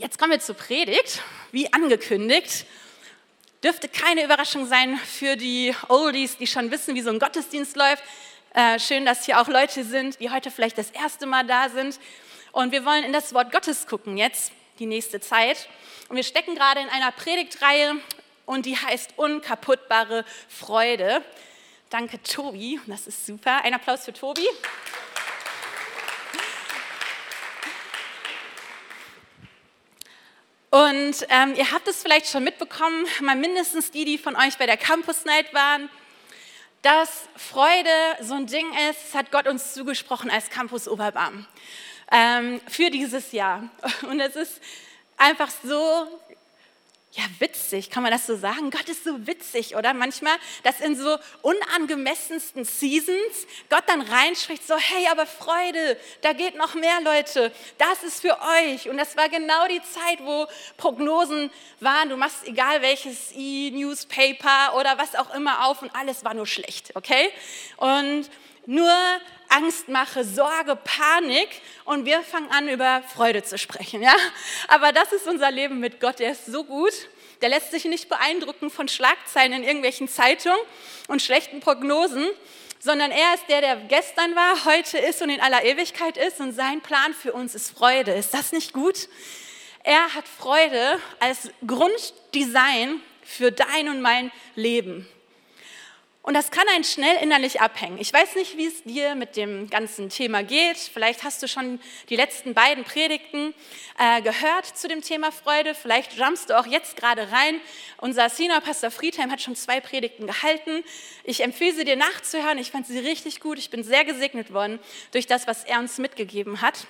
Jetzt kommen wir zur Predigt, wie angekündigt. Dürfte keine Überraschung sein für die Oldies, die schon wissen, wie so ein Gottesdienst läuft. Äh, schön, dass hier auch Leute sind, die heute vielleicht das erste Mal da sind. Und wir wollen in das Wort Gottes gucken jetzt, die nächste Zeit. Und wir stecken gerade in einer Predigtreihe und die heißt Unkaputtbare Freude. Danke, Tobi. Das ist super. Ein Applaus für Tobi. Und ähm, ihr habt es vielleicht schon mitbekommen, mal mindestens die, die von euch bei der Campus Night waren, dass Freude so ein Ding ist, hat Gott uns zugesprochen als Campus Oberbarm ähm, für dieses Jahr. Und es ist einfach so ja, witzig, kann man das so sagen? Gott ist so witzig, oder? Manchmal, dass in so unangemessensten Seasons Gott dann reinspricht, so, hey, aber Freude, da geht noch mehr, Leute, das ist für euch. Und das war genau die Zeit, wo Prognosen waren, du machst egal welches E-Newspaper oder was auch immer auf und alles war nur schlecht, okay? Und nur Angst mache, Sorge, Panik und wir fangen an, über Freude zu sprechen. Ja? Aber das ist unser Leben mit Gott, der ist so gut, der lässt sich nicht beeindrucken von Schlagzeilen in irgendwelchen Zeitungen und schlechten Prognosen, sondern er ist der, der gestern war, heute ist und in aller Ewigkeit ist und sein Plan für uns ist Freude. Ist das nicht gut? Er hat Freude als Grunddesign für dein und mein Leben. Und das kann einen schnell innerlich abhängen. Ich weiß nicht, wie es dir mit dem ganzen Thema geht. Vielleicht hast du schon die letzten beiden Predigten äh, gehört zu dem Thema Freude. Vielleicht jumpst du auch jetzt gerade rein. Unser Senior Pastor Friedheim hat schon zwei Predigten gehalten. Ich empfehle sie dir nachzuhören. Ich fand sie richtig gut. Ich bin sehr gesegnet worden durch das, was er uns mitgegeben hat.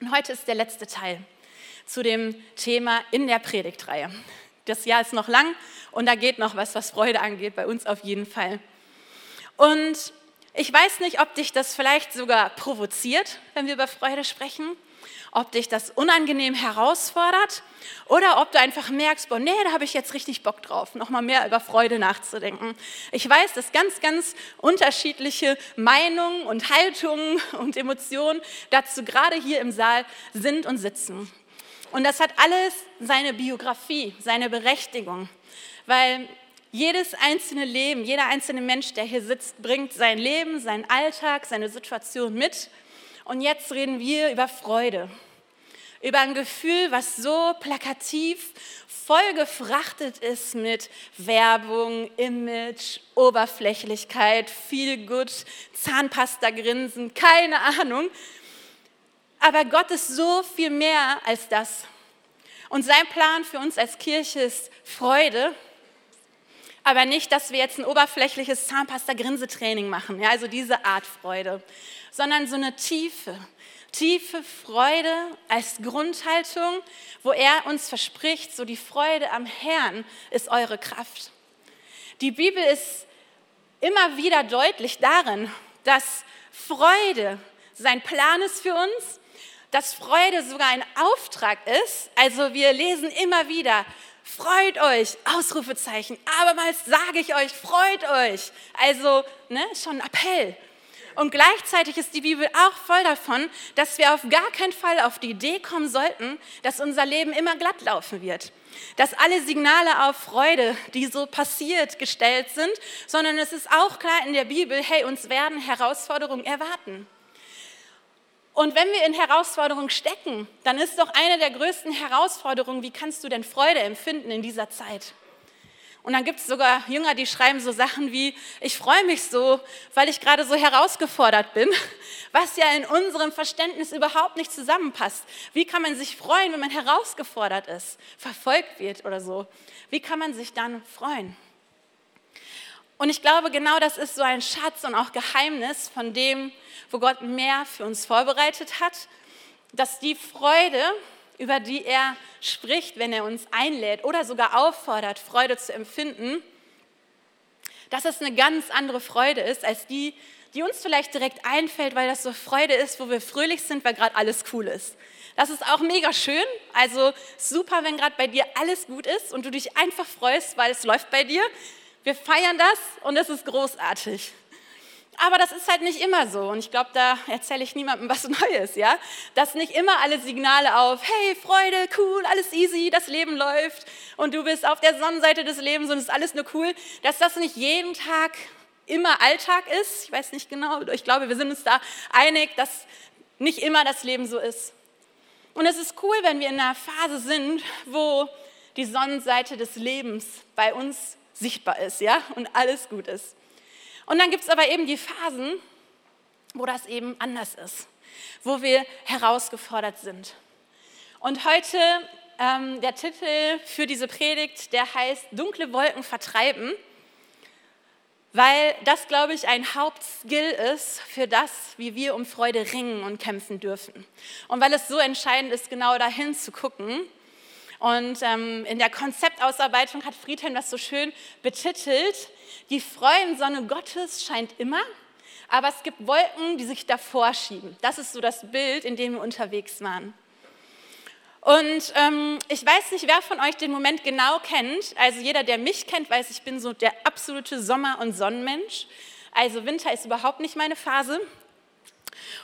Und heute ist der letzte Teil zu dem Thema in der Predigtreihe. Das Jahr ist noch lang und da geht noch was, was Freude angeht, bei uns auf jeden Fall. Und ich weiß nicht, ob dich das vielleicht sogar provoziert, wenn wir über Freude sprechen, ob dich das unangenehm herausfordert oder ob du einfach merkst, boah, nee, da habe ich jetzt richtig Bock drauf, nochmal mehr über Freude nachzudenken. Ich weiß, dass ganz, ganz unterschiedliche Meinungen und Haltungen und Emotionen dazu gerade hier im Saal sind und sitzen. Und das hat alles seine Biografie, seine Berechtigung, weil jedes einzelne Leben, jeder einzelne Mensch, der hier sitzt, bringt sein Leben, seinen Alltag, seine Situation mit. Und jetzt reden wir über Freude, über ein Gefühl, was so plakativ vollgefrachtet ist mit Werbung, Image, Oberflächlichkeit, viel gut, Zahnpasta-Grinsen, keine Ahnung. Aber Gott ist so viel mehr als das. Und sein Plan für uns als Kirche ist Freude, aber nicht, dass wir jetzt ein oberflächliches Zahnpasta-Grinsetraining machen, ja, also diese Art Freude, sondern so eine tiefe, tiefe Freude als Grundhaltung, wo er uns verspricht, so die Freude am Herrn ist eure Kraft. Die Bibel ist immer wieder deutlich darin, dass Freude sein Plan ist für uns dass Freude sogar ein Auftrag ist. Also wir lesen immer wieder, freut euch, Ausrufezeichen, abermals sage ich euch, freut euch. Also ne, schon ein Appell. Und gleichzeitig ist die Bibel auch voll davon, dass wir auf gar keinen Fall auf die Idee kommen sollten, dass unser Leben immer glatt laufen wird. Dass alle Signale auf Freude, die so passiert, gestellt sind, sondern es ist auch klar in der Bibel, hey, uns werden Herausforderungen erwarten. Und wenn wir in Herausforderungen stecken, dann ist doch eine der größten Herausforderungen, wie kannst du denn Freude empfinden in dieser Zeit? Und dann gibt es sogar Jünger, die schreiben so Sachen wie, ich freue mich so, weil ich gerade so herausgefordert bin, was ja in unserem Verständnis überhaupt nicht zusammenpasst. Wie kann man sich freuen, wenn man herausgefordert ist, verfolgt wird oder so? Wie kann man sich dann freuen? Und ich glaube, genau das ist so ein Schatz und auch Geheimnis von dem, wo Gott mehr für uns vorbereitet hat, dass die Freude, über die er spricht, wenn er uns einlädt oder sogar auffordert, Freude zu empfinden, dass es eine ganz andere Freude ist als die, die uns vielleicht direkt einfällt, weil das so Freude ist, wo wir fröhlich sind, weil gerade alles cool ist. Das ist auch mega schön. Also super, wenn gerade bei dir alles gut ist und du dich einfach freust, weil es läuft bei dir. Wir feiern das und es ist großartig. Aber das ist halt nicht immer so. Und ich glaube, da erzähle ich niemandem was Neues, ja? Dass nicht immer alle Signale auf, hey, Freude, cool, alles easy, das Leben läuft und du bist auf der Sonnenseite des Lebens und es ist alles nur cool, dass das nicht jeden Tag immer Alltag ist. Ich weiß nicht genau, ich glaube, wir sind uns da einig, dass nicht immer das Leben so ist. Und es ist cool, wenn wir in einer Phase sind, wo die Sonnenseite des Lebens bei uns sichtbar ist, ja, und alles gut ist. Und dann gibt es aber eben die Phasen, wo das eben anders ist, wo wir herausgefordert sind. Und heute ähm, der Titel für diese Predigt, der heißt Dunkle Wolken vertreiben, weil das, glaube ich, ein Hauptskill ist für das, wie wir um Freude ringen und kämpfen dürfen. Und weil es so entscheidend ist, genau dahin zu gucken. Und ähm, in der Konzeptausarbeitung hat Friedhelm das so schön betitelt, die Freudensonne Gottes scheint immer, aber es gibt Wolken, die sich davor schieben. Das ist so das Bild, in dem wir unterwegs waren. Und ähm, ich weiß nicht, wer von euch den Moment genau kennt. Also jeder, der mich kennt, weiß, ich bin so der absolute Sommer- und Sonnenmensch. Also Winter ist überhaupt nicht meine Phase.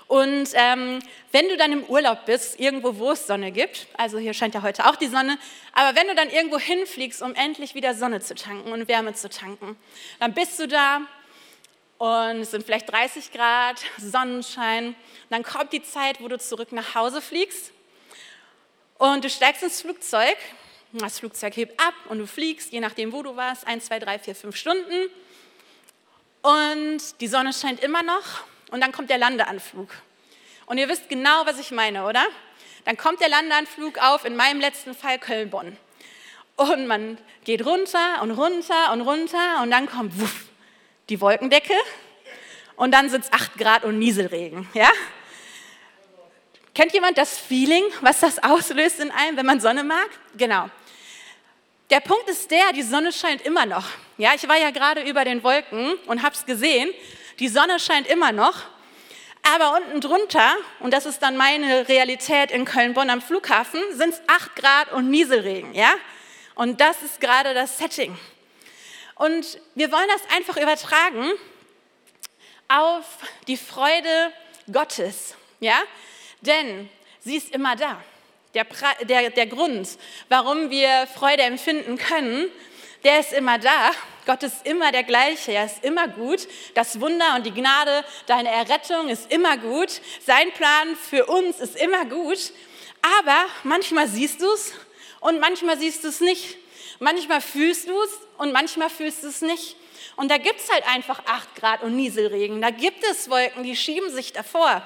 Und ähm, wenn du dann im Urlaub bist, irgendwo, wo es Sonne gibt, also hier scheint ja heute auch die Sonne, aber wenn du dann irgendwo hinfliegst, um endlich wieder Sonne zu tanken und Wärme zu tanken, dann bist du da und es sind vielleicht 30 Grad, Sonnenschein. Dann kommt die Zeit, wo du zurück nach Hause fliegst und du steigst ins Flugzeug. Das Flugzeug hebt ab und du fliegst, je nachdem, wo du warst, 1, 2, 3, 4, 5 Stunden. Und die Sonne scheint immer noch und dann kommt der Landeanflug. Und ihr wisst genau, was ich meine, oder? Dann kommt der Landeanflug auf, in meinem letzten Fall Köln-Bonn. Und man geht runter und runter und runter und dann kommt wuff, die Wolkendecke und dann sind es 8 Grad und Nieselregen. Ja? Kennt jemand das Feeling, was das auslöst in einem, wenn man Sonne mag? Genau. Der Punkt ist der, die Sonne scheint immer noch. Ja, ich war ja gerade über den Wolken und habe es gesehen die Sonne scheint immer noch, aber unten drunter, und das ist dann meine Realität in Köln-Bonn am Flughafen, sind es 8 Grad und Nieselregen. Ja? Und das ist gerade das Setting. Und wir wollen das einfach übertragen auf die Freude Gottes. Ja? Denn sie ist immer da. Der, der, der Grund, warum wir Freude empfinden können, der ist immer da Gott ist immer der gleiche, er ist immer gut. Das Wunder und die Gnade, deine Errettung ist immer gut. Sein Plan für uns ist immer gut. Aber manchmal siehst du es und manchmal siehst du es nicht. Manchmal fühlst du es und manchmal fühlst du es nicht. Und da gibt es halt einfach 8 Grad und Nieselregen. Da gibt es Wolken, die schieben sich davor.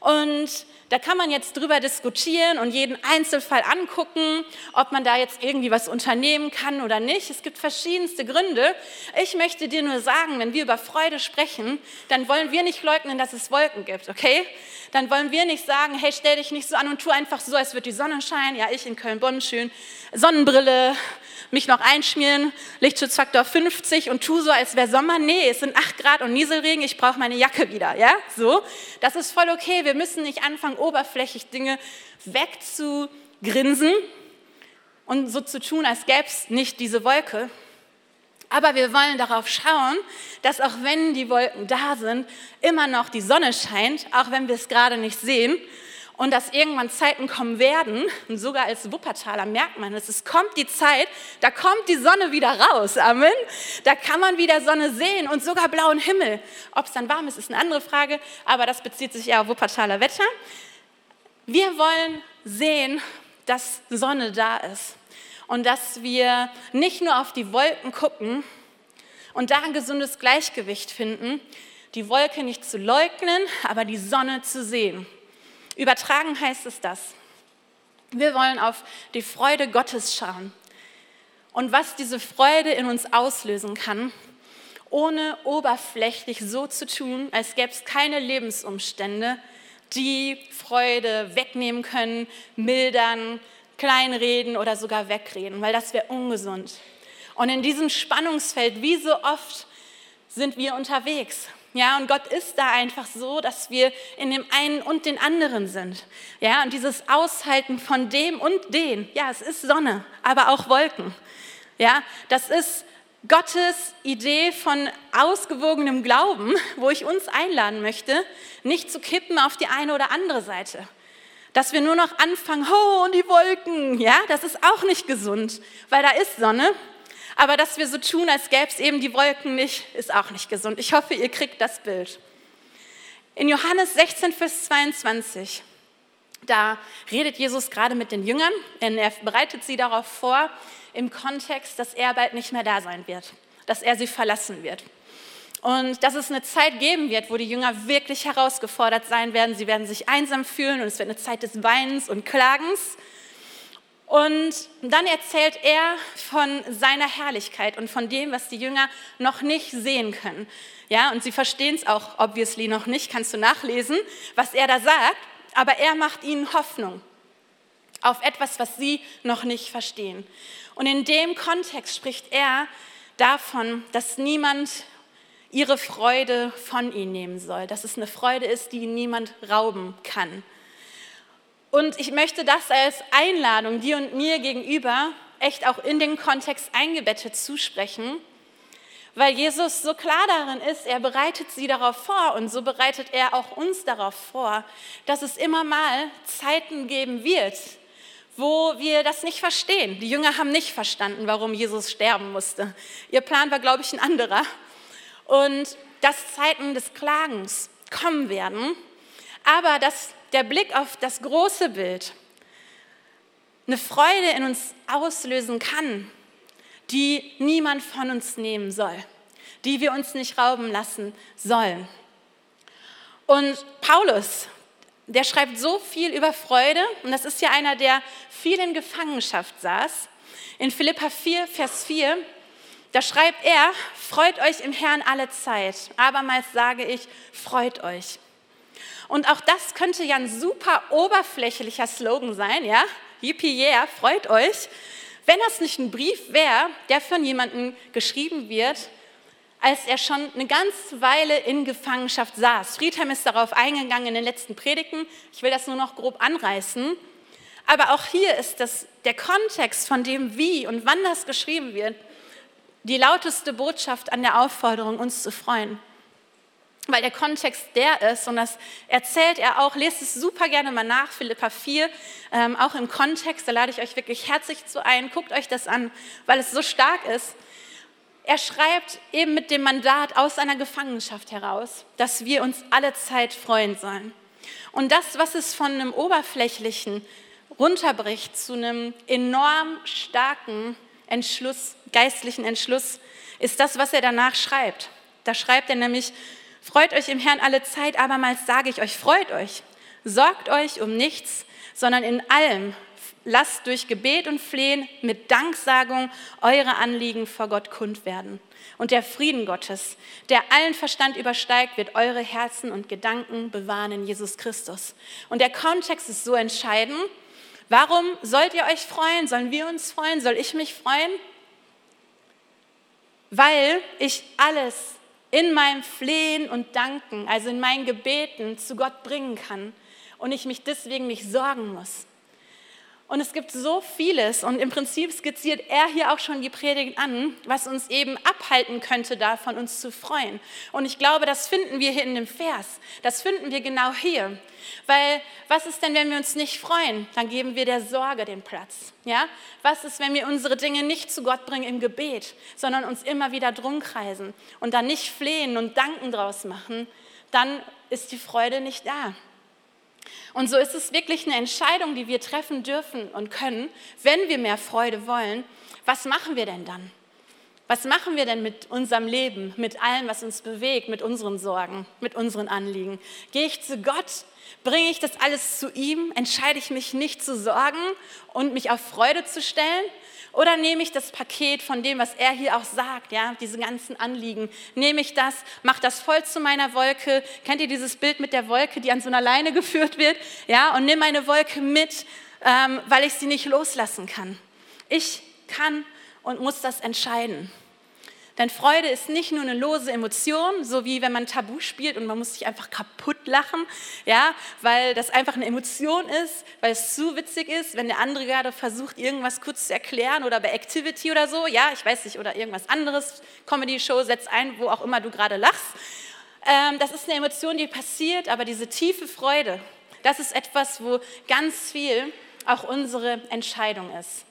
Und da kann man jetzt drüber diskutieren und jeden Einzelfall angucken, ob man da jetzt irgendwie was unternehmen kann oder nicht. Es gibt verschiedenste Gründe. Ich möchte dir nur sagen, wenn wir über Freude sprechen, dann wollen wir nicht leugnen, dass es Wolken gibt, okay? Dann wollen wir nicht sagen, hey, stell dich nicht so an und tu einfach so, als würde die Sonne scheinen. Ja, ich in Köln-Bonn schön Sonnenbrille, mich noch einschmieren, Lichtschutzfaktor 50 und tu so, als wäre Sommer. Nee, es sind 8 Grad und Nieselregen, ich brauche meine Jacke wieder. Ja, so. Das ist voll okay. Wir müssen nicht anfangen, oberflächlich Dinge wegzugrinsen und so zu tun, als gäbe es nicht diese Wolke. Aber wir wollen darauf schauen, dass auch wenn die Wolken da sind, immer noch die Sonne scheint, auch wenn wir es gerade nicht sehen und dass irgendwann Zeiten kommen werden, und sogar als Wuppertaler merkt man es, es kommt die Zeit, da kommt die Sonne wieder raus, Amen. Da kann man wieder Sonne sehen und sogar blauen Himmel. Ob es dann warm ist, ist eine andere Frage, aber das bezieht sich eher auf Wuppertaler Wetter. Wir wollen sehen, dass Sonne da ist und dass wir nicht nur auf die Wolken gucken und da ein gesundes Gleichgewicht finden, die Wolke nicht zu leugnen, aber die Sonne zu sehen. Übertragen heißt es das. Wir wollen auf die Freude Gottes schauen und was diese Freude in uns auslösen kann, ohne oberflächlich so zu tun, als gäbe es keine Lebensumstände, die Freude wegnehmen können, mildern, kleinreden oder sogar wegreden, weil das wäre ungesund. Und in diesem Spannungsfeld, wie so oft, sind wir unterwegs. Ja, und Gott ist da einfach so, dass wir in dem einen und den anderen sind. Ja, und dieses Aushalten von dem und den, ja, es ist Sonne, aber auch Wolken. Ja, das ist Gottes Idee von ausgewogenem Glauben, wo ich uns einladen möchte, nicht zu kippen auf die eine oder andere Seite. Dass wir nur noch anfangen, oh, und die Wolken, ja, das ist auch nicht gesund, weil da ist Sonne. Aber dass wir so tun, als gäbe es eben die Wolken nicht, ist auch nicht gesund. Ich hoffe, ihr kriegt das Bild. In Johannes 16, Vers 22, da redet Jesus gerade mit den Jüngern, denn er bereitet sie darauf vor, im Kontext, dass er bald nicht mehr da sein wird, dass er sie verlassen wird. Und dass es eine Zeit geben wird, wo die Jünger wirklich herausgefordert sein werden. Sie werden sich einsam fühlen und es wird eine Zeit des Weinens und Klagens. Und dann erzählt er von seiner Herrlichkeit und von dem, was die Jünger noch nicht sehen können. Ja, und sie verstehen es auch obviously noch nicht, kannst du nachlesen, was er da sagt, aber er macht ihnen Hoffnung auf etwas, was sie noch nicht verstehen. Und in dem Kontext spricht er davon, dass niemand ihre Freude von ihnen nehmen soll, dass es eine Freude ist, die niemand rauben kann. Und ich möchte das als Einladung dir und mir gegenüber echt auch in den Kontext eingebettet zusprechen, weil Jesus so klar darin ist, er bereitet sie darauf vor und so bereitet er auch uns darauf vor, dass es immer mal Zeiten geben wird, wo wir das nicht verstehen. Die Jünger haben nicht verstanden, warum Jesus sterben musste. Ihr Plan war, glaube ich, ein anderer. Und dass Zeiten des Klagens kommen werden, aber dass der Blick auf das große Bild eine Freude in uns auslösen kann, die niemand von uns nehmen soll, die wir uns nicht rauben lassen sollen. Und Paulus der schreibt so viel über Freude und das ist ja einer, der viel in Gefangenschaft saß. In Philippa 4, Vers 4, da schreibt er, freut euch im Herrn alle Zeit. Abermals sage ich, freut euch. Und auch das könnte ja ein super oberflächlicher Slogan sein, ja? Yippie yeah, freut euch. Wenn das nicht ein Brief wäre, der von jemandem geschrieben wird, als er schon eine ganze Weile in Gefangenschaft saß. Friedhelm ist darauf eingegangen in den letzten Predigten. Ich will das nur noch grob anreißen. Aber auch hier ist das, der Kontext von dem, wie und wann das geschrieben wird, die lauteste Botschaft an der Aufforderung, uns zu freuen. Weil der Kontext der ist, und das erzählt er auch, lest es super gerne mal nach, Philippa 4, ähm, auch im Kontext, da lade ich euch wirklich herzlich zu ein, guckt euch das an, weil es so stark ist. Er schreibt eben mit dem Mandat aus seiner Gefangenschaft heraus, dass wir uns alle Zeit freuen sollen. Und das, was es von einem oberflächlichen runterbricht zu einem enorm starken Entschluss, geistlichen Entschluss, ist das, was er danach schreibt. Da schreibt er nämlich, freut euch im Herrn alle Zeit, abermals sage ich euch, freut euch, sorgt euch um nichts, sondern in allem lasst durch Gebet und Flehen mit Danksagung eure Anliegen vor Gott kund werden. Und der Frieden Gottes, der allen Verstand übersteigt, wird eure Herzen und Gedanken bewahren in Jesus Christus. Und der Kontext ist so entscheidend. Warum sollt ihr euch freuen? Sollen wir uns freuen? Soll ich mich freuen? Weil ich alles in meinem Flehen und Danken, also in meinen Gebeten zu Gott bringen kann und ich mich deswegen nicht sorgen muss. Und es gibt so vieles und im Prinzip skizziert er hier auch schon die Predigt an, was uns eben abhalten könnte, davon uns zu freuen. Und ich glaube, das finden wir hier in dem Vers. Das finden wir genau hier. Weil was ist denn, wenn wir uns nicht freuen? Dann geben wir der Sorge den Platz. Ja? Was ist, wenn wir unsere Dinge nicht zu Gott bringen im Gebet, sondern uns immer wieder drum kreisen und dann nicht flehen und Danken draus machen? Dann ist die Freude nicht da. Und so ist es wirklich eine Entscheidung, die wir treffen dürfen und können, wenn wir mehr Freude wollen. Was machen wir denn dann? Was machen wir denn mit unserem Leben, mit allem, was uns bewegt, mit unseren Sorgen, mit unseren Anliegen? Gehe ich zu Gott? Bringe ich das alles zu ihm? Entscheide ich mich nicht zu sorgen und mich auf Freude zu stellen? Oder nehme ich das Paket von dem, was er hier auch sagt, ja, diese ganzen Anliegen, nehme ich das, mache das voll zu meiner Wolke. Kennt ihr dieses Bild mit der Wolke, die an so einer Leine geführt wird? Ja, und nimm meine Wolke mit, ähm, weil ich sie nicht loslassen kann. Ich kann und muss das entscheiden. Denn Freude ist nicht nur eine lose Emotion, so wie wenn man Tabu spielt und man muss sich einfach kaputt lachen, ja, weil das einfach eine Emotion ist, weil es zu witzig ist, wenn der andere gerade versucht, irgendwas kurz zu erklären oder bei Activity oder so, ja, ich weiß nicht, oder irgendwas anderes, Comedy-Show, setz ein, wo auch immer du gerade lachst. Ähm, das ist eine Emotion, die passiert, aber diese tiefe Freude, das ist etwas, wo ganz viel auch unsere Entscheidung ist.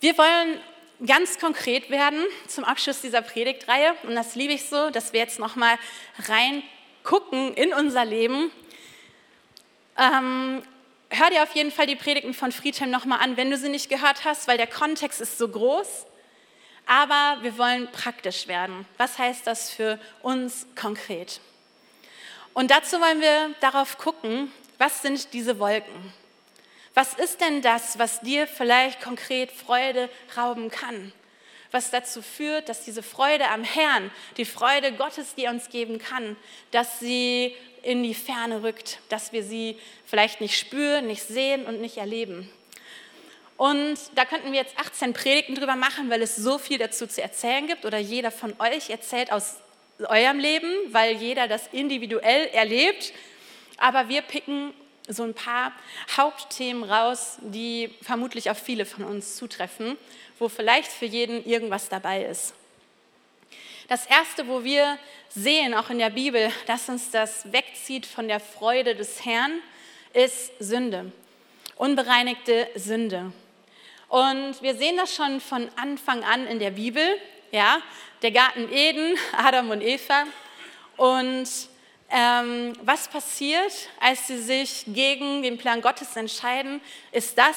Wir wollen ganz konkret werden zum Abschluss dieser Predigtreihe. Und das liebe ich so, dass wir jetzt nochmal reingucken in unser Leben. Ähm, hör dir auf jeden Fall die Predigten von Friedhelm nochmal an, wenn du sie nicht gehört hast, weil der Kontext ist so groß. Aber wir wollen praktisch werden. Was heißt das für uns konkret? Und dazu wollen wir darauf gucken, was sind diese Wolken? Was ist denn das, was dir vielleicht konkret Freude rauben kann? Was dazu führt, dass diese Freude am Herrn, die Freude Gottes, die er uns geben kann, dass sie in die Ferne rückt, dass wir sie vielleicht nicht spüren, nicht sehen und nicht erleben. Und da könnten wir jetzt 18 Predigten drüber machen, weil es so viel dazu zu erzählen gibt oder jeder von euch erzählt aus eurem Leben, weil jeder das individuell erlebt. Aber wir picken so ein paar Hauptthemen raus, die vermutlich auf viele von uns zutreffen, wo vielleicht für jeden irgendwas dabei ist. Das Erste, wo wir sehen, auch in der Bibel, dass uns das wegzieht von der Freude des Herrn, ist Sünde, unbereinigte Sünde. Und wir sehen das schon von Anfang an in der Bibel, ja, der Garten Eden, Adam und Eva. Und ähm, was passiert, als sie sich gegen den Plan Gottes entscheiden, ist das,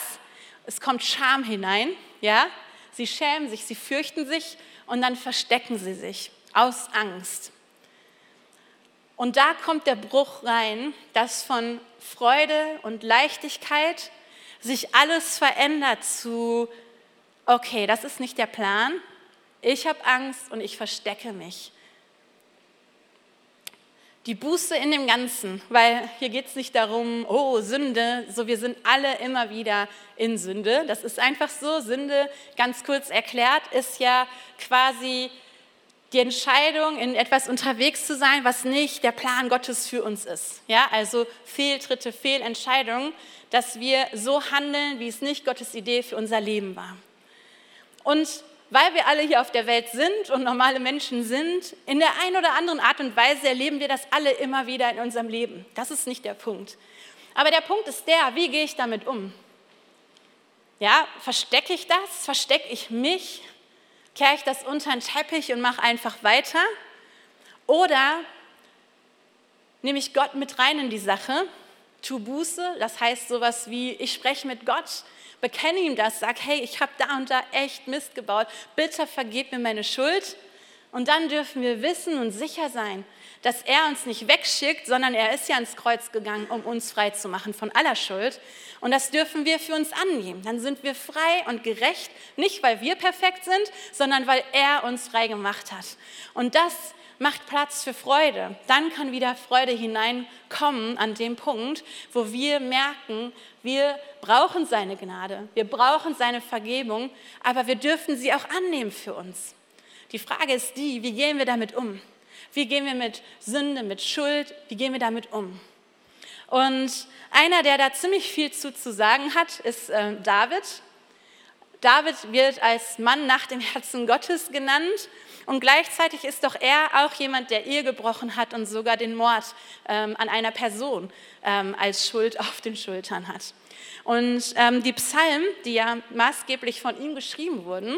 es kommt Scham hinein, ja? Sie schämen sich, sie fürchten sich und dann verstecken sie sich aus Angst. Und da kommt der Bruch rein, dass von Freude und Leichtigkeit sich alles verändert zu, okay, das ist nicht der Plan, ich habe Angst und ich verstecke mich die Buße in dem Ganzen, weil hier geht es nicht darum, oh, Sünde, so wir sind alle immer wieder in Sünde. Das ist einfach so. Sünde, ganz kurz erklärt, ist ja quasi die Entscheidung, in etwas unterwegs zu sein, was nicht der Plan Gottes für uns ist. Ja, also Fehltritte, Fehlentscheidungen, dass wir so handeln, wie es nicht Gottes Idee für unser Leben war. Und weil wir alle hier auf der Welt sind und normale Menschen sind, in der einen oder anderen Art und Weise erleben wir das alle immer wieder in unserem Leben. Das ist nicht der Punkt. Aber der Punkt ist der, wie gehe ich damit um? Ja, verstecke ich das? Verstecke ich mich? Kehre ich das unter den Teppich und mache einfach weiter? Oder nehme ich Gott mit rein in die Sache, tu Buße, das heißt sowas wie, ich spreche mit Gott, bekenne ihm das, sag, hey, ich habe da und da echt Mist gebaut, bitte vergib mir meine Schuld. Und dann dürfen wir wissen und sicher sein, dass er uns nicht wegschickt, sondern er ist ja ans Kreuz gegangen, um uns frei zu machen von aller Schuld. Und das dürfen wir für uns annehmen. Dann sind wir frei und gerecht, nicht weil wir perfekt sind, sondern weil er uns frei gemacht hat. Und das macht Platz für Freude. Dann kann wieder Freude hineinkommen an dem Punkt, wo wir merken, wir brauchen seine Gnade, wir brauchen seine Vergebung, aber wir dürfen sie auch annehmen für uns. Die Frage ist die, wie gehen wir damit um? Wie gehen wir mit Sünde, mit Schuld, wie gehen wir damit um? Und einer, der da ziemlich viel zu, zu sagen hat, ist äh, David. David wird als Mann nach dem Herzen Gottes genannt und gleichzeitig ist doch er auch jemand, der Ehe gebrochen hat und sogar den Mord ähm, an einer Person ähm, als Schuld auf den Schultern hat. Und ähm, die Psalmen, die ja maßgeblich von ihm geschrieben wurden,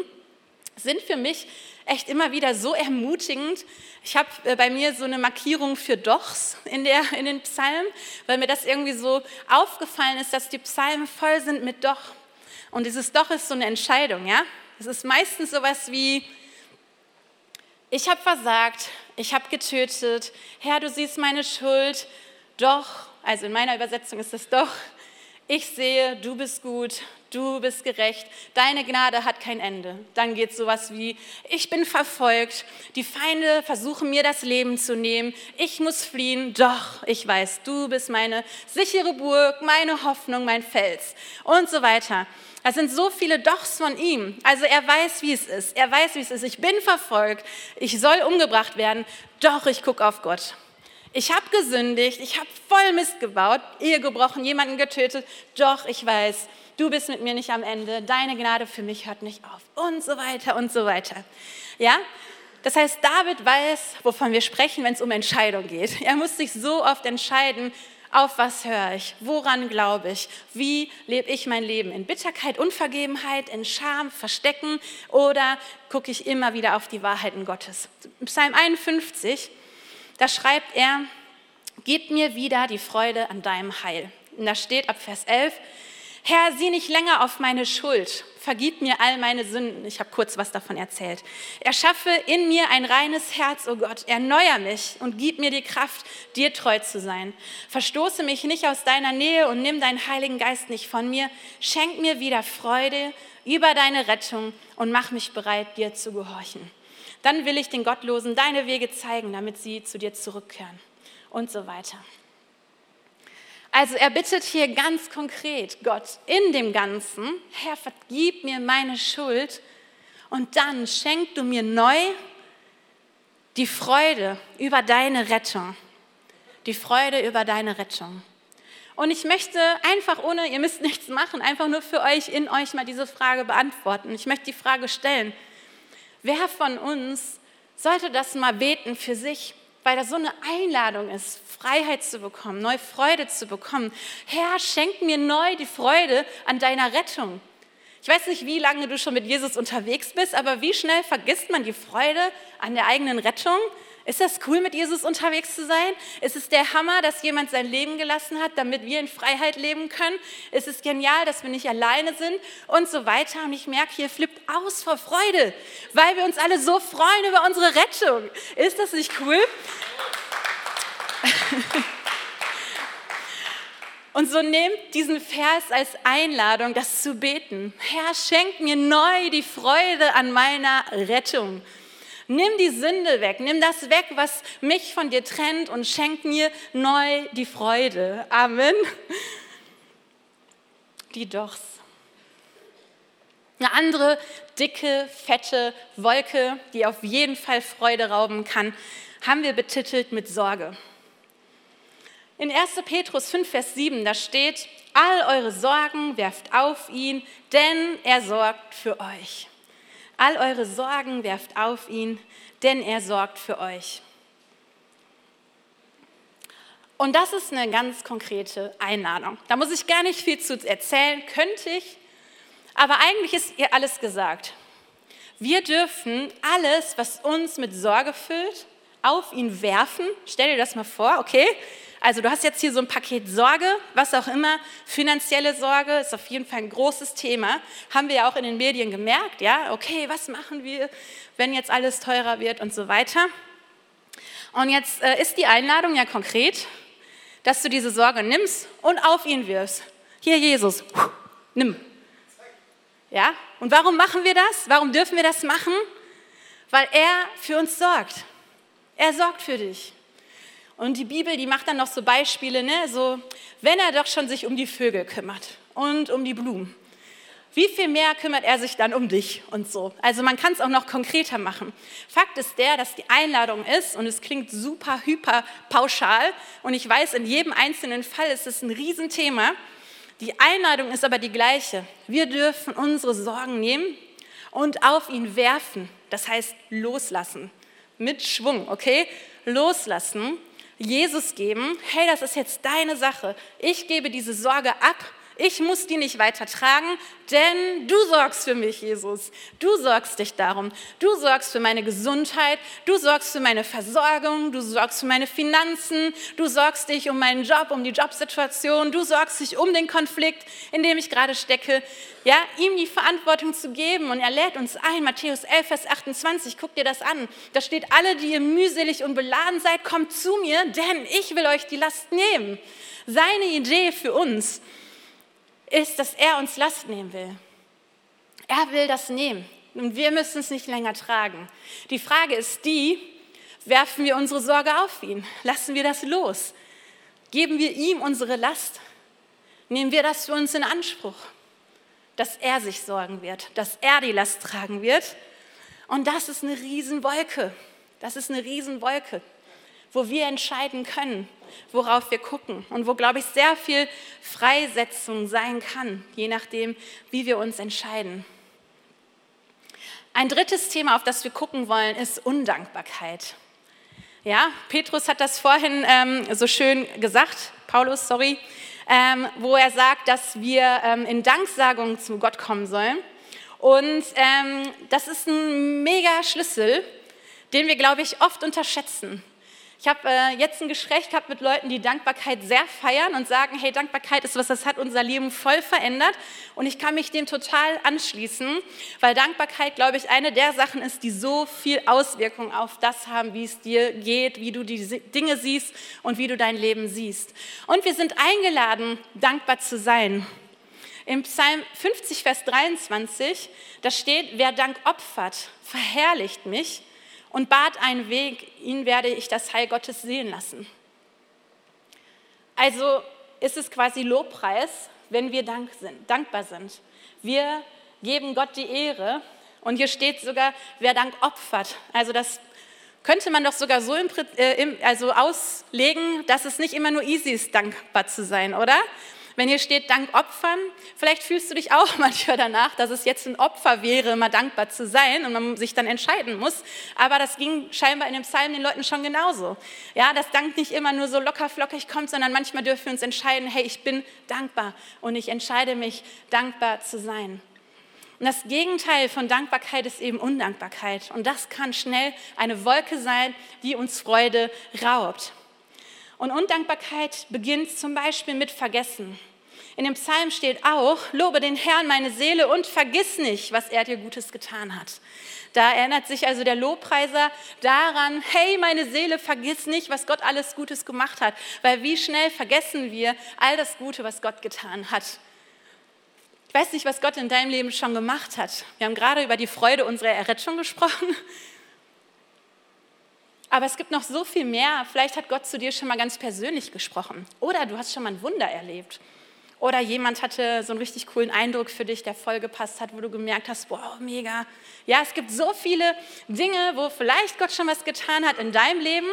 sind für mich echt immer wieder so ermutigend. Ich habe äh, bei mir so eine Markierung für Dochs in, der, in den Psalmen, weil mir das irgendwie so aufgefallen ist, dass die Psalmen voll sind mit Doch. Und dieses Doch ist so eine Entscheidung, ja. Es ist meistens sowas wie, ich habe versagt, ich habe getötet, Herr, du siehst meine Schuld, doch, also in meiner Übersetzung ist es doch, ich sehe, du bist gut, du bist gerecht, deine Gnade hat kein Ende. Dann geht sowas wie, ich bin verfolgt, die Feinde versuchen mir das Leben zu nehmen, ich muss fliehen, doch ich weiß, du bist meine sichere Burg, meine Hoffnung, mein Fels und so weiter. Das sind so viele Dochs von ihm. Also er weiß, wie es ist. Er weiß, wie es ist. Ich bin verfolgt. Ich soll umgebracht werden. Doch ich gucke auf Gott. Ich habe gesündigt. Ich habe voll Mist gebaut, Ehe gebrochen, jemanden getötet. Doch ich weiß, du bist mit mir nicht am Ende, deine Gnade für mich hört nicht auf und so weiter und so weiter. Ja? Das heißt, David weiß, wovon wir sprechen, wenn es um Entscheidung geht. Er muss sich so oft entscheiden, auf was höre ich, woran glaube ich, wie lebe ich mein Leben in Bitterkeit, Unvergebenheit, in Scham, Verstecken oder gucke ich immer wieder auf die Wahrheiten Gottes. Psalm 51, da schreibt er, gib mir wieder die Freude an deinem Heil. Und da steht ab Vers 11, Herr, sieh nicht länger auf meine Schuld, vergib mir all meine Sünden. Ich habe kurz was davon erzählt. Erschaffe in mir ein reines Herz, o oh Gott, erneuer mich und gib mir die Kraft, dir treu zu sein. Verstoße mich nicht aus deiner Nähe und nimm deinen Heiligen Geist nicht von mir. Schenk mir wieder Freude über deine Rettung und mach mich bereit, dir zu gehorchen. Dann will ich den Gottlosen deine Wege zeigen, damit sie zu dir zurückkehren und so weiter. Also er bittet hier ganz konkret Gott in dem Ganzen, Herr, vergib mir meine Schuld und dann schenk du mir neu die Freude über deine Rettung. Die Freude über deine Rettung. Und ich möchte einfach ohne, ihr müsst nichts machen, einfach nur für euch, in euch mal diese Frage beantworten. Ich möchte die Frage stellen, wer von uns sollte das mal beten für sich? weil das so eine Einladung ist, Freiheit zu bekommen, neue Freude zu bekommen. Herr, schenk mir neu die Freude an deiner Rettung. Ich weiß nicht, wie lange du schon mit Jesus unterwegs bist, aber wie schnell vergisst man die Freude an der eigenen Rettung? Ist das cool, mit Jesus unterwegs zu sein? Ist es der Hammer, dass jemand sein Leben gelassen hat, damit wir in Freiheit leben können? Ist es genial, dass wir nicht alleine sind und so weiter? Und ich merke, hier flippt aus vor Freude, weil wir uns alle so freuen über unsere Rettung. Ist das nicht cool? Und so nehmt diesen Vers als Einladung, das zu beten. Herr, schenk mir neu die Freude an meiner Rettung. Nimm die Sünde weg, nimm das weg, was mich von dir trennt und schenk mir neu die Freude. Amen. Die Dochs. Eine andere dicke, fette Wolke, die auf jeden Fall Freude rauben kann, haben wir betitelt mit Sorge. In 1. Petrus 5, Vers 7, da steht, all eure Sorgen werft auf ihn, denn er sorgt für euch. All eure Sorgen werft auf ihn, denn er sorgt für euch. Und das ist eine ganz konkrete Einladung. Da muss ich gar nicht viel zu erzählen, könnte ich, aber eigentlich ist ihr alles gesagt. Wir dürfen alles, was uns mit Sorge füllt, auf ihn werfen. Stell dir das mal vor, okay? Also du hast jetzt hier so ein Paket Sorge, was auch immer, finanzielle Sorge ist auf jeden Fall ein großes Thema. Haben wir ja auch in den Medien gemerkt, ja, okay, was machen wir, wenn jetzt alles teurer wird und so weiter. Und jetzt äh, ist die Einladung ja konkret, dass du diese Sorge nimmst und auf ihn wirfst. Hier, Jesus, nimm. Ja? Und warum machen wir das? Warum dürfen wir das machen? Weil er für uns sorgt. Er sorgt für dich. Und die Bibel, die macht dann noch so Beispiele, ne? so, wenn er doch schon sich um die Vögel kümmert und um die Blumen, wie viel mehr kümmert er sich dann um dich und so. Also man kann es auch noch konkreter machen. Fakt ist der, dass die Einladung ist, und es klingt super, hyper pauschal, und ich weiß, in jedem einzelnen Fall ist es ein Riesenthema. Die Einladung ist aber die gleiche. Wir dürfen unsere Sorgen nehmen und auf ihn werfen. Das heißt loslassen. Mit Schwung, okay? Loslassen Jesus geben, hey, das ist jetzt deine Sache. Ich gebe diese Sorge ab ich muss die nicht weiter tragen, denn du sorgst für mich, Jesus. Du sorgst dich darum. Du sorgst für meine Gesundheit. Du sorgst für meine Versorgung. Du sorgst für meine Finanzen. Du sorgst dich um meinen Job, um die Jobsituation. Du sorgst dich um den Konflikt, in dem ich gerade stecke. Ja, ihm die Verantwortung zu geben. Und er lädt uns ein. Matthäus 11, Vers 28. Guck dir das an. Da steht, alle, die ihr mühselig und beladen seid, kommt zu mir, denn ich will euch die Last nehmen. Seine Idee für uns ist, dass er uns Last nehmen will. Er will das nehmen und wir müssen es nicht länger tragen. Die Frage ist die, werfen wir unsere Sorge auf ihn? Lassen wir das los? Geben wir ihm unsere Last? Nehmen wir das für uns in Anspruch, dass er sich sorgen wird, dass er die Last tragen wird? Und das ist eine Riesenwolke. Das ist eine Riesenwolke, wo wir entscheiden können, worauf wir gucken und wo, glaube ich, sehr viel Freisetzung sein kann, je nachdem, wie wir uns entscheiden. Ein drittes Thema, auf das wir gucken wollen, ist Undankbarkeit. Ja, Petrus hat das vorhin ähm, so schön gesagt, Paulus, sorry, ähm, wo er sagt, dass wir ähm, in Danksagung zu Gott kommen sollen. Und ähm, das ist ein mega Schlüssel, den wir, glaube ich, oft unterschätzen. Ich habe äh, jetzt ein Gespräch gehabt mit Leuten, die Dankbarkeit sehr feiern und sagen, hey, Dankbarkeit ist was, das hat unser Leben voll verändert. Und ich kann mich dem total anschließen, weil Dankbarkeit, glaube ich, eine der Sachen ist, die so viel Auswirkung auf das haben, wie es dir geht, wie du die Dinge siehst und wie du dein Leben siehst. Und wir sind eingeladen, dankbar zu sein. Im Psalm 50, Vers 23, da steht, wer Dank opfert, verherrlicht mich und bat einen Weg, ihn werde ich das Heil Gottes sehen lassen. Also ist es quasi Lobpreis, wenn wir dank sind, dankbar sind. Wir geben Gott die Ehre und hier steht sogar, wer Dank opfert. Also das könnte man doch sogar so äh, also auslegen, dass es nicht immer nur easy ist, dankbar zu sein, oder? Wenn hier steht, dank Opfern, vielleicht fühlst du dich auch manchmal danach, dass es jetzt ein Opfer wäre, mal dankbar zu sein und man sich dann entscheiden muss. Aber das ging scheinbar in dem Psalm den Leuten schon genauso. Ja, dass Dank nicht immer nur so locker flockig kommt, sondern manchmal dürfen wir uns entscheiden, hey, ich bin dankbar und ich entscheide mich, dankbar zu sein. Und das Gegenteil von Dankbarkeit ist eben Undankbarkeit. Und das kann schnell eine Wolke sein, die uns Freude raubt. Und Undankbarkeit beginnt zum Beispiel mit Vergessen. In dem Psalm steht auch, lobe den Herrn meine Seele und vergiss nicht, was er dir Gutes getan hat. Da erinnert sich also der Lobpreiser daran, hey meine Seele, vergiss nicht, was Gott alles Gutes gemacht hat, weil wie schnell vergessen wir all das Gute, was Gott getan hat. Ich weiß nicht, was Gott in deinem Leben schon gemacht hat. Wir haben gerade über die Freude unserer Errettung gesprochen. Aber es gibt noch so viel mehr. Vielleicht hat Gott zu dir schon mal ganz persönlich gesprochen. Oder du hast schon mal ein Wunder erlebt. Oder jemand hatte so einen richtig coolen Eindruck für dich, der voll gepasst hat, wo du gemerkt hast, wow, mega. Ja, es gibt so viele Dinge, wo vielleicht Gott schon was getan hat in deinem Leben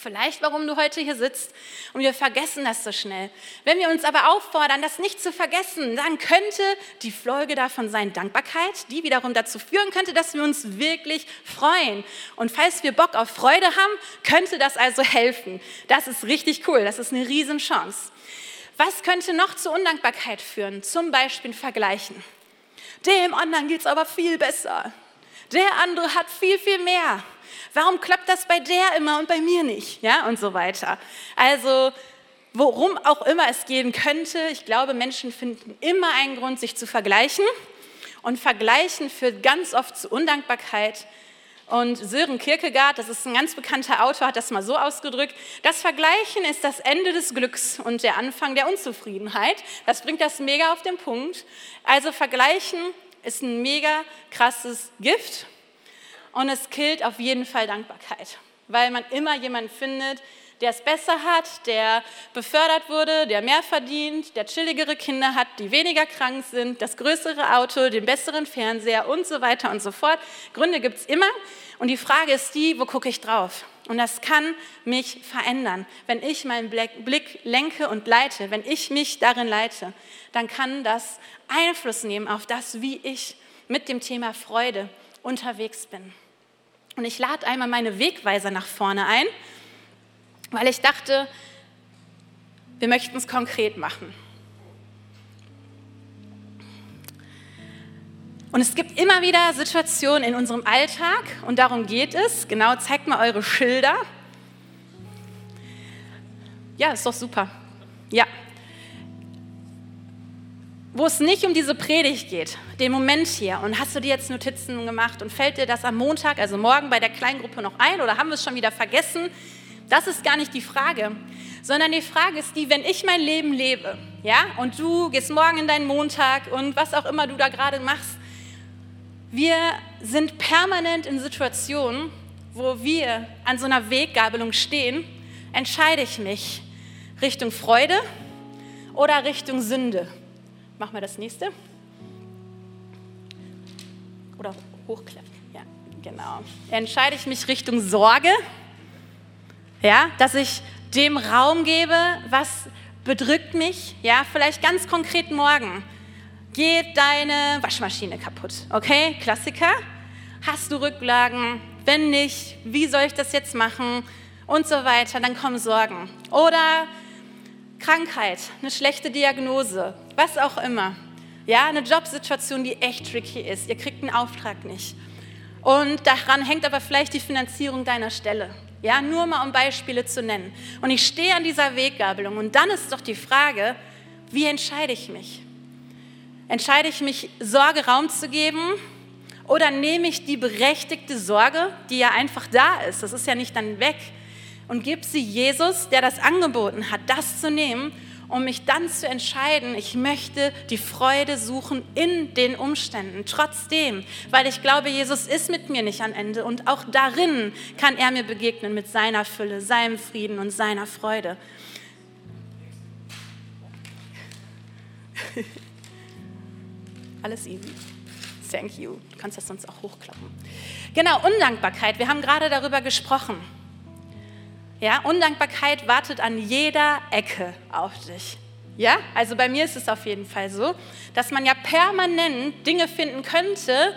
Vielleicht, warum du heute hier sitzt und wir vergessen das so schnell. Wenn wir uns aber auffordern, das nicht zu vergessen, dann könnte die Folge davon sein Dankbarkeit, die wiederum dazu führen könnte, dass wir uns wirklich freuen. Und falls wir Bock auf Freude haben, könnte das also helfen. Das ist richtig cool, das ist eine Riesenchance. Was könnte noch zu Undankbarkeit führen? Zum Beispiel Vergleichen. Dem anderen geht es aber viel besser. Der andere hat viel, viel mehr. Warum klappt das bei der immer und bei mir nicht? Ja, und so weiter. Also, worum auch immer es gehen könnte, ich glaube, Menschen finden immer einen Grund, sich zu vergleichen. Und Vergleichen führt ganz oft zu Undankbarkeit. Und Sören Kierkegaard, das ist ein ganz bekannter Autor, hat das mal so ausgedrückt, das Vergleichen ist das Ende des Glücks und der Anfang der Unzufriedenheit. Das bringt das mega auf den Punkt. Also Vergleichen ist ein mega krasses Gift und es killt auf jeden Fall Dankbarkeit, weil man immer jemanden findet, der es besser hat, der befördert wurde, der mehr verdient, der chilligere Kinder hat, die weniger krank sind, das größere Auto, den besseren Fernseher und so weiter und so fort. Gründe gibt es immer. Und die Frage ist die, wo gucke ich drauf? Und das kann mich verändern. Wenn ich meinen Blick lenke und leite, wenn ich mich darin leite, dann kann das Einfluss nehmen auf das, wie ich mit dem Thema Freude unterwegs bin. Und ich lade einmal meine Wegweiser nach vorne ein, weil ich dachte, wir möchten es konkret machen. Und es gibt immer wieder Situationen in unserem Alltag, und darum geht es. Genau, zeigt mal eure Schilder. Ja, ist doch super. Ja, wo es nicht um diese Predigt geht, den Moment hier. Und hast du dir jetzt Notizen gemacht und fällt dir das am Montag, also morgen bei der Kleingruppe noch ein oder haben wir es schon wieder vergessen? Das ist gar nicht die Frage, sondern die Frage ist die, wenn ich mein Leben lebe ja, und du gehst morgen in deinen Montag und was auch immer du da gerade machst. Wir sind permanent in Situationen, wo wir an so einer Weggabelung stehen, entscheide ich mich Richtung Freude oder Richtung Sünde. Machen wir das nächste. Oder hochklappen. Ja, genau. Entscheide ich mich Richtung Sorge, ja, dass ich dem Raum gebe, was bedrückt mich, ja, vielleicht ganz konkret morgen geht deine Waschmaschine kaputt, okay, Klassiker. Hast du Rücklagen? Wenn nicht, wie soll ich das jetzt machen? Und so weiter, dann kommen Sorgen. Oder Krankheit, eine schlechte Diagnose, was auch immer. Ja, eine Jobsituation, die echt tricky ist. Ihr kriegt einen Auftrag nicht. Und daran hängt aber vielleicht die Finanzierung deiner Stelle. Ja, nur mal um Beispiele zu nennen. Und ich stehe an dieser Weggabelung und dann ist doch die Frage, wie entscheide ich mich? Entscheide ich mich, Sorge Raum zu geben oder nehme ich die berechtigte Sorge, die ja einfach da ist, das ist ja nicht dann weg, und gebe sie Jesus, der das angeboten hat, das zu nehmen um mich dann zu entscheiden, ich möchte die Freude suchen in den Umständen, trotzdem, weil ich glaube, Jesus ist mit mir nicht am Ende und auch darin kann er mir begegnen mit seiner Fülle, seinem Frieden und seiner Freude. Alles easy. Thank you. Du kannst das sonst auch hochklappen. Genau, Undankbarkeit. Wir haben gerade darüber gesprochen. Ja, Undankbarkeit wartet an jeder Ecke auf dich. Ja, also bei mir ist es auf jeden Fall so, dass man ja permanent Dinge finden könnte,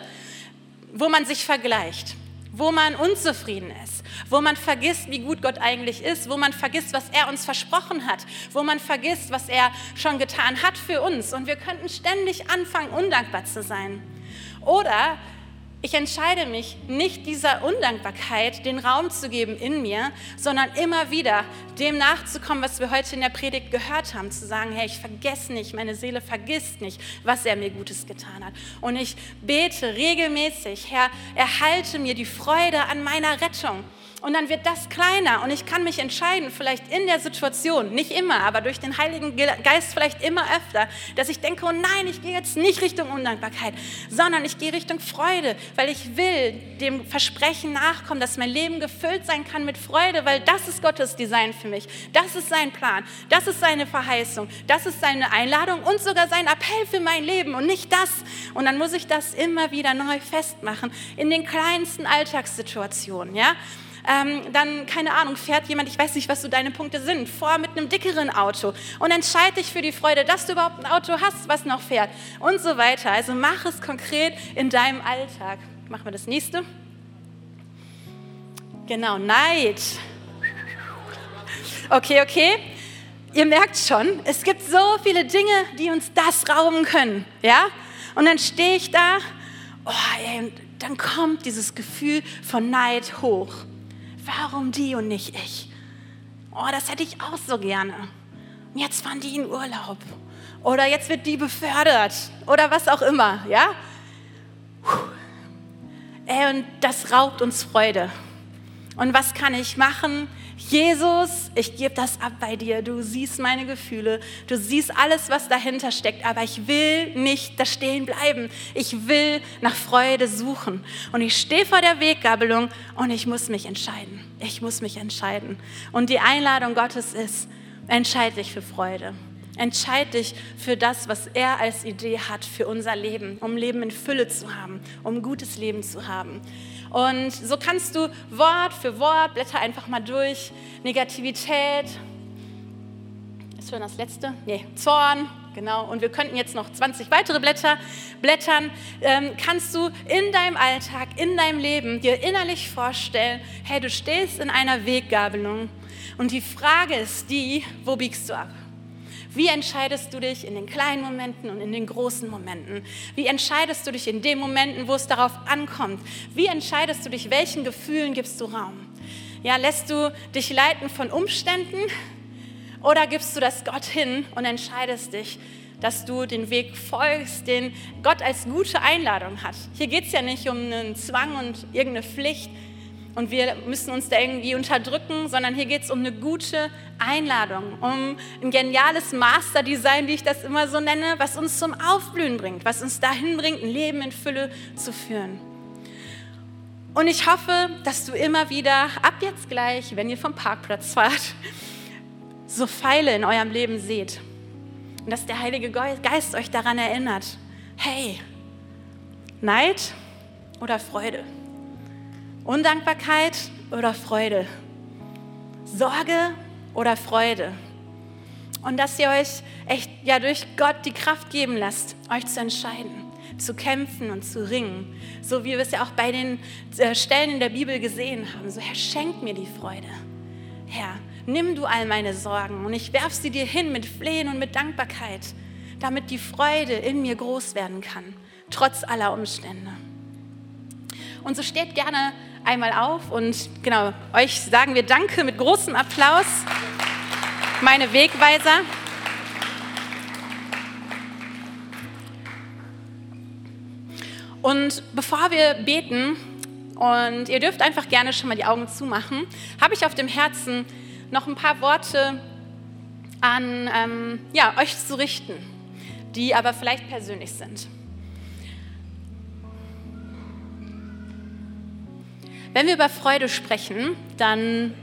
wo man sich vergleicht, wo man unzufrieden ist, wo man vergisst, wie gut Gott eigentlich ist, wo man vergisst, was er uns versprochen hat, wo man vergisst, was er schon getan hat für uns. Und wir könnten ständig anfangen, undankbar zu sein. Oder ich entscheide mich, nicht dieser Undankbarkeit den Raum zu geben in mir, sondern immer wieder dem nachzukommen, was wir heute in der Predigt gehört haben, zu sagen, hey, ich vergesse nicht, meine Seele vergisst nicht, was er mir Gutes getan hat. Und ich bete regelmäßig, Herr, erhalte mir die Freude an meiner Rettung. Und dann wird das kleiner und ich kann mich entscheiden, vielleicht in der Situation, nicht immer, aber durch den Heiligen Geist vielleicht immer öfter, dass ich denke, oh nein, ich gehe jetzt nicht Richtung Undankbarkeit, sondern ich gehe Richtung Freude, weil ich will dem Versprechen nachkommen, dass mein Leben gefüllt sein kann mit Freude, weil das ist Gottes Design für mich. Das ist sein Plan, das ist seine Verheißung, das ist seine Einladung und sogar sein Appell für mein Leben und nicht das. Und dann muss ich das immer wieder neu festmachen in den kleinsten Alltagssituationen, ja? Ähm, dann, keine Ahnung, fährt jemand, ich weiß nicht, was so deine Punkte sind, vor mit einem dickeren Auto und entscheide dich für die Freude, dass du überhaupt ein Auto hast, was noch fährt und so weiter. Also mach es konkret in deinem Alltag. Machen wir das nächste. Genau, Neid. Okay, okay. Ihr merkt schon, es gibt so viele Dinge, die uns das rauben können, ja? Und dann stehe ich da, oh, ey, und dann kommt dieses Gefühl von Neid hoch. Warum die und nicht ich? Oh, das hätte ich auch so gerne. Und jetzt fahren die in Urlaub. Oder jetzt wird die befördert. Oder was auch immer, ja? Und das raubt uns Freude. Und was kann ich machen? Jesus, ich gebe das ab bei dir. Du siehst meine Gefühle, du siehst alles, was dahinter steckt, aber ich will nicht da stehen bleiben. Ich will nach Freude suchen. Und ich stehe vor der Weggabelung und ich muss mich entscheiden. Ich muss mich entscheiden. Und die Einladung Gottes ist, entscheide dich für Freude. Entscheide dich für das, was er als Idee hat für unser Leben, um Leben in Fülle zu haben, um gutes Leben zu haben. Und so kannst du Wort für Wort, blätter einfach mal durch, Negativität, ist schon das letzte? Nee, Zorn, genau. Und wir könnten jetzt noch 20 weitere Blätter blättern. Ähm, kannst du in deinem Alltag, in deinem Leben dir innerlich vorstellen, hey, du stehst in einer Weggabelung und die Frage ist die, wo biegst du ab? Wie entscheidest du dich in den kleinen Momenten und in den großen Momenten? Wie entscheidest du dich in den Momenten, wo es darauf ankommt? Wie entscheidest du dich, welchen Gefühlen gibst du Raum? Ja, lässt du dich leiten von Umständen oder gibst du das Gott hin und entscheidest dich, dass du den Weg folgst, den Gott als gute Einladung hat? Hier geht es ja nicht um einen Zwang und irgendeine Pflicht, und wir müssen uns da irgendwie unterdrücken, sondern hier geht es um eine gute Einladung, um ein geniales Masterdesign, wie ich das immer so nenne, was uns zum Aufblühen bringt, was uns dahin bringt, ein Leben in Fülle zu führen. Und ich hoffe, dass du immer wieder ab jetzt gleich, wenn ihr vom Parkplatz fahrt, so Pfeile in eurem Leben seht. Und dass der Heilige Geist euch daran erinnert, hey, Neid oder Freude? Undankbarkeit oder Freude? Sorge oder Freude? Und dass ihr euch echt ja durch Gott die Kraft geben lasst, euch zu entscheiden, zu kämpfen und zu ringen, so wie wir es ja auch bei den äh, Stellen in der Bibel gesehen haben. So Herr, schenk mir die Freude. Herr, nimm du all meine Sorgen und ich werf sie dir hin mit Flehen und mit Dankbarkeit, damit die Freude in mir groß werden kann, trotz aller Umstände. Und so steht gerne einmal auf und genau, euch sagen wir Danke mit großem Applaus, meine Wegweiser. Und bevor wir beten, und ihr dürft einfach gerne schon mal die Augen zumachen, habe ich auf dem Herzen noch ein paar Worte an ähm, ja, euch zu richten, die aber vielleicht persönlich sind. Wenn wir über Freude sprechen, dann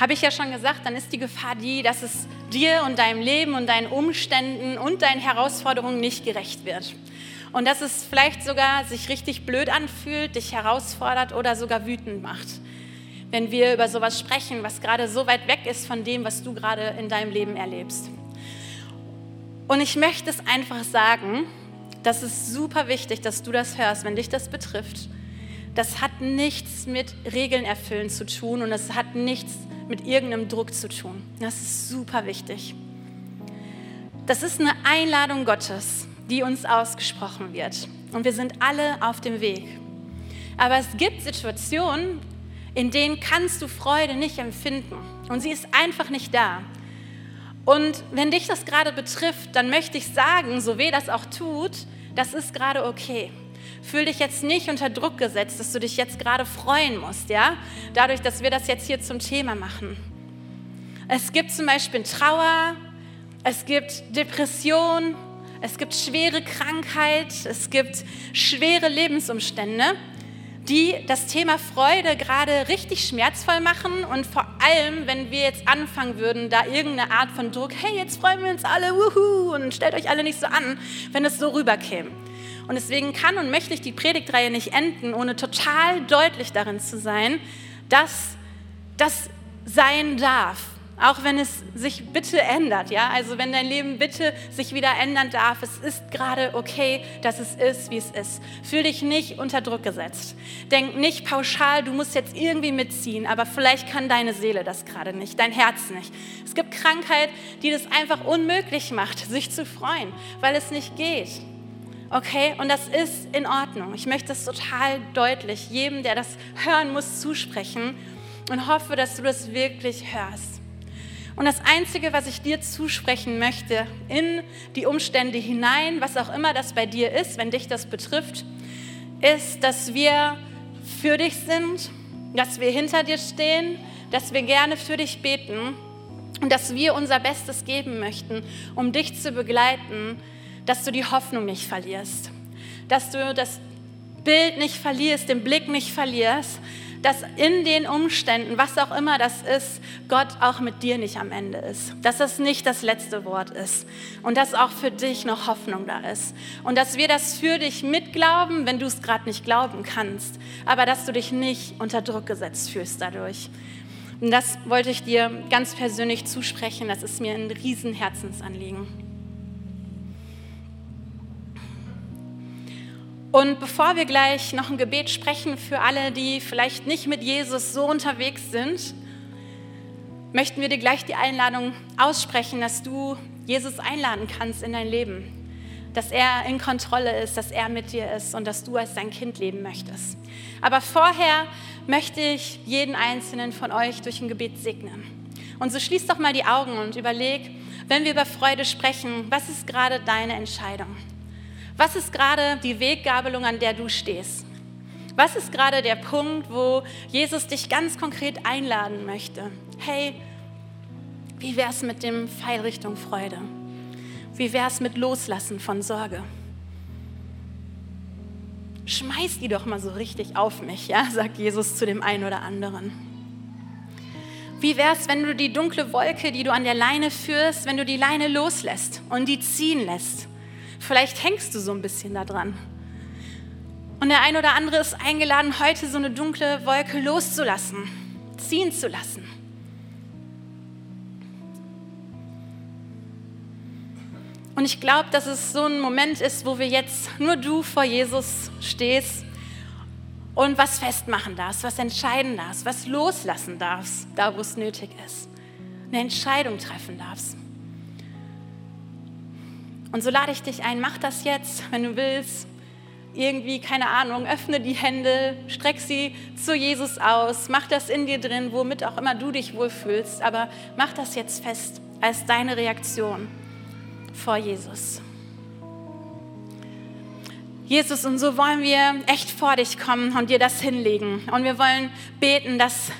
habe ich ja schon gesagt, dann ist die Gefahr die, dass es dir und deinem Leben und deinen Umständen und deinen Herausforderungen nicht gerecht wird. Und dass es vielleicht sogar sich richtig blöd anfühlt, dich herausfordert oder sogar wütend macht, wenn wir über sowas sprechen, was gerade so weit weg ist von dem, was du gerade in deinem Leben erlebst. Und ich möchte es einfach sagen, das ist super wichtig, dass du das hörst, wenn dich das betrifft das hat nichts mit Regeln erfüllen zu tun und es hat nichts mit irgendeinem Druck zu tun. Das ist super wichtig. Das ist eine Einladung Gottes, die uns ausgesprochen wird. Und wir sind alle auf dem Weg. Aber es gibt Situationen, in denen kannst du Freude nicht empfinden. Und sie ist einfach nicht da. Und wenn dich das gerade betrifft, dann möchte ich sagen, so weh das auch tut, das ist gerade okay. Fühl dich jetzt nicht unter Druck gesetzt, dass du dich jetzt gerade freuen musst, ja? Dadurch, dass wir das jetzt hier zum Thema machen. Es gibt zum Beispiel Trauer, es gibt Depression, es gibt schwere Krankheit, es gibt schwere Lebensumstände, die das Thema Freude gerade richtig schmerzvoll machen und vor allem, wenn wir jetzt anfangen würden, da irgendeine Art von Druck, hey, jetzt freuen wir uns alle, wuhu, und stellt euch alle nicht so an, wenn es so rüberkäme. Und deswegen kann und möchte ich die Predigtreihe nicht enden, ohne total deutlich darin zu sein, dass das sein darf. Auch wenn es sich bitte ändert, ja? Also wenn dein Leben bitte sich wieder ändern darf, es ist gerade okay, dass es ist, wie es ist. Fühl dich nicht unter Druck gesetzt. Denk nicht pauschal, du musst jetzt irgendwie mitziehen, aber vielleicht kann deine Seele das gerade nicht, dein Herz nicht. Es gibt Krankheit, die das einfach unmöglich macht, sich zu freuen, weil es nicht geht. Okay, und das ist in Ordnung. Ich möchte das total deutlich jedem, der das hören muss, zusprechen und hoffe, dass du das wirklich hörst. Und das Einzige, was ich dir zusprechen möchte, in die Umstände hinein, was auch immer das bei dir ist, wenn dich das betrifft, ist, dass wir für dich sind, dass wir hinter dir stehen, dass wir gerne für dich beten und dass wir unser Bestes geben möchten, um dich zu begleiten dass du die Hoffnung nicht verlierst, dass du das Bild nicht verlierst, den Blick nicht verlierst, dass in den Umständen, was auch immer das ist, Gott auch mit dir nicht am Ende ist. Dass das nicht das letzte Wort ist. Und dass auch für dich noch Hoffnung da ist. Und dass wir das für dich mitglauben, wenn du es gerade nicht glauben kannst. Aber dass du dich nicht unter Druck gesetzt fühlst dadurch. Und das wollte ich dir ganz persönlich zusprechen. Das ist mir ein Riesenherzensanliegen. Und bevor wir gleich noch ein Gebet sprechen für alle, die vielleicht nicht mit Jesus so unterwegs sind, möchten wir dir gleich die Einladung aussprechen, dass du Jesus einladen kannst in dein Leben. Dass er in Kontrolle ist, dass er mit dir ist und dass du als dein Kind leben möchtest. Aber vorher möchte ich jeden einzelnen von euch durch ein Gebet segnen. Und so schließ doch mal die Augen und überleg, wenn wir über Freude sprechen, was ist gerade deine Entscheidung? Was ist gerade die Weggabelung, an der du stehst? Was ist gerade der Punkt, wo Jesus dich ganz konkret einladen möchte? Hey, wie wäre es mit dem Pfeil Richtung Freude? Wie wäre es mit Loslassen von Sorge? Schmeiß die doch mal so richtig auf mich, ja, sagt Jesus zu dem einen oder anderen. Wie wäre es, wenn du die dunkle Wolke, die du an der Leine führst, wenn du die Leine loslässt und die ziehen lässt? Vielleicht hängst du so ein bisschen da dran. Und der ein oder andere ist eingeladen, heute so eine dunkle Wolke loszulassen, ziehen zu lassen. Und ich glaube, dass es so ein Moment ist, wo wir jetzt nur du vor Jesus stehst und was festmachen darfst, was entscheiden darfst, was loslassen darfst, da wo es nötig ist. Eine Entscheidung treffen darfst. Und so lade ich dich ein, mach das jetzt, wenn du willst. Irgendwie, keine Ahnung, öffne die Hände, streck sie zu Jesus aus, mach das in dir drin, womit auch immer du dich wohlfühlst, aber mach das jetzt fest als deine Reaktion vor Jesus. Jesus, und so wollen wir echt vor dich kommen und dir das hinlegen. Und wir wollen beten, dass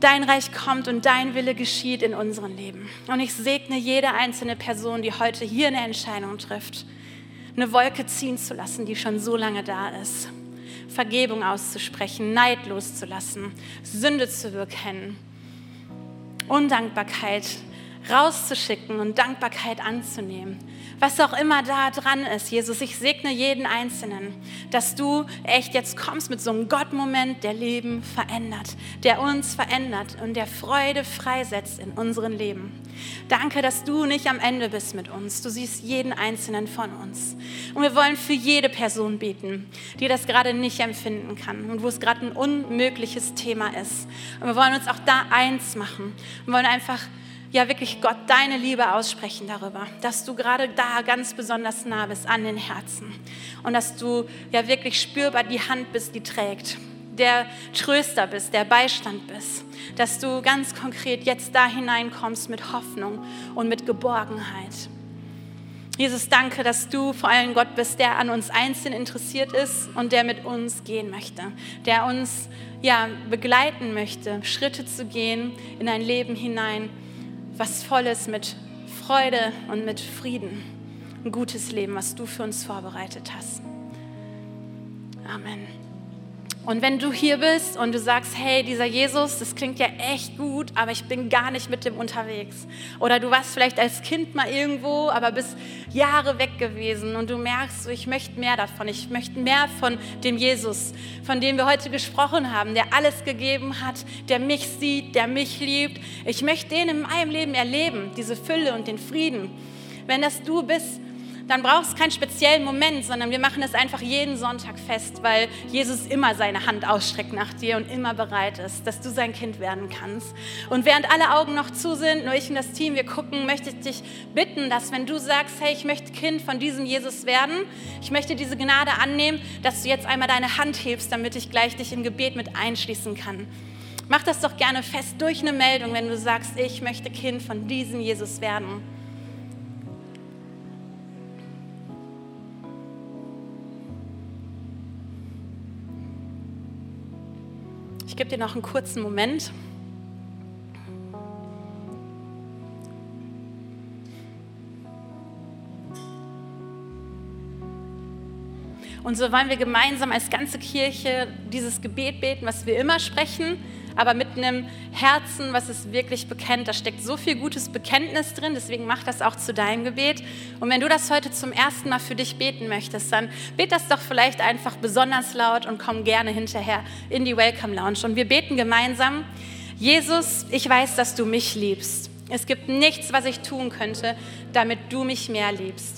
dein Reich kommt und dein Wille geschieht in unserem Leben. Und ich segne jede einzelne Person, die heute hier eine Entscheidung trifft, eine Wolke ziehen zu lassen, die schon so lange da ist. Vergebung auszusprechen, Neid loszulassen, Sünde zu bekennen, Undankbarkeit rauszuschicken und Dankbarkeit anzunehmen. Was auch immer da dran ist, Jesus, ich segne jeden Einzelnen, dass du echt jetzt kommst mit so einem Gottmoment, der Leben verändert, der uns verändert und der Freude freisetzt in unserem Leben. Danke, dass du nicht am Ende bist mit uns. Du siehst jeden Einzelnen von uns. Und wir wollen für jede Person beten, die das gerade nicht empfinden kann und wo es gerade ein unmögliches Thema ist. Und wir wollen uns auch da eins machen. Wir wollen einfach ja wirklich Gott deine Liebe aussprechen darüber, dass du gerade da ganz besonders nah bist an den Herzen und dass du ja wirklich spürbar die Hand bist, die trägt, der Tröster bist, der Beistand bist, dass du ganz konkret jetzt da hineinkommst mit Hoffnung und mit Geborgenheit. Jesus, danke, dass du vor allem Gott bist, der an uns einzeln interessiert ist und der mit uns gehen möchte, der uns ja begleiten möchte, Schritte zu gehen in ein Leben hinein, was Volles mit Freude und mit Frieden. Ein gutes Leben, was du für uns vorbereitet hast. Amen. Und wenn du hier bist und du sagst, hey, dieser Jesus, das klingt ja echt gut, aber ich bin gar nicht mit dem unterwegs. Oder du warst vielleicht als Kind mal irgendwo, aber bist Jahre weg gewesen und du merkst, ich möchte mehr davon. Ich möchte mehr von dem Jesus, von dem wir heute gesprochen haben, der alles gegeben hat, der mich sieht, der mich liebt. Ich möchte den in meinem Leben erleben, diese Fülle und den Frieden. Wenn das du bist, dann brauchst du keinen speziellen Moment, sondern wir machen es einfach jeden Sonntag fest, weil Jesus immer seine Hand ausstreckt nach dir und immer bereit ist, dass du sein Kind werden kannst. Und während alle Augen noch zu sind, nur ich und das Team, wir gucken, möchte ich dich bitten, dass wenn du sagst, hey, ich möchte Kind von diesem Jesus werden, ich möchte diese Gnade annehmen, dass du jetzt einmal deine Hand hebst, damit ich gleich dich im Gebet mit einschließen kann. Mach das doch gerne fest durch eine Meldung, wenn du sagst, ich möchte Kind von diesem Jesus werden. Gebe dir noch einen kurzen Moment. Und so wollen wir gemeinsam als ganze Kirche dieses Gebet beten, was wir immer sprechen, aber mit einem Herzen, was es wirklich bekennt. Da steckt so viel gutes Bekenntnis drin, deswegen mach das auch zu deinem Gebet. Und wenn du das heute zum ersten Mal für dich beten möchtest, dann bet das doch vielleicht einfach besonders laut und komm gerne hinterher in die Welcome Lounge. Und wir beten gemeinsam, Jesus, ich weiß, dass du mich liebst. Es gibt nichts, was ich tun könnte, damit du mich mehr liebst.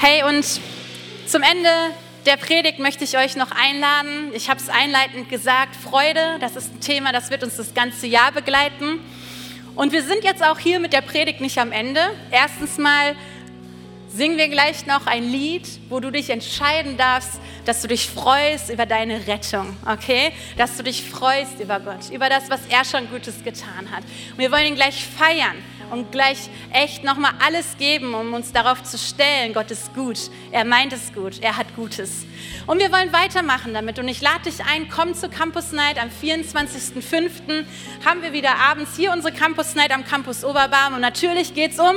Hey, und Zum Ende der Predigt möchte ich euch noch einladen. Ich habe es einleitend gesagt, Freude, das ist ein Thema, das wird uns das ganze Jahr begleiten. Und wir sind jetzt auch hier mit der Predigt nicht am Ende. Erstens mal singen wir gleich noch ein Lied, wo du dich entscheiden darfst, dass du dich freust über deine Rettung, okay? Dass du dich freust über Gott, über das, was er schon Gutes getan hat. Und wir wollen ihn gleich feiern und gleich echt nochmal alles geben, um uns darauf zu stellen, Gott ist gut, er meint es gut, er hat Gutes. Und wir wollen weitermachen damit und ich lade dich ein, komm zur Campus Night am 24.05. haben wir wieder abends hier unsere Campus Night am Campus Oberbarm und natürlich geht es um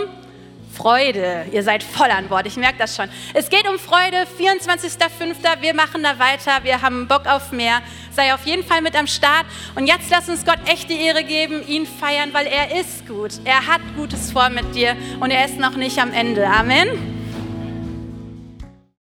Freude. Ihr seid voll an Bord, ich merke das schon. Es geht um Freude, 24.05. Wir machen da weiter, wir haben Bock auf mehr. Sei auf jeden Fall mit am Start. Und jetzt lass uns Gott echt die Ehre geben, ihn feiern, weil er ist gut. Er hat Gutes vor mit dir und er ist noch nicht am Ende. Amen.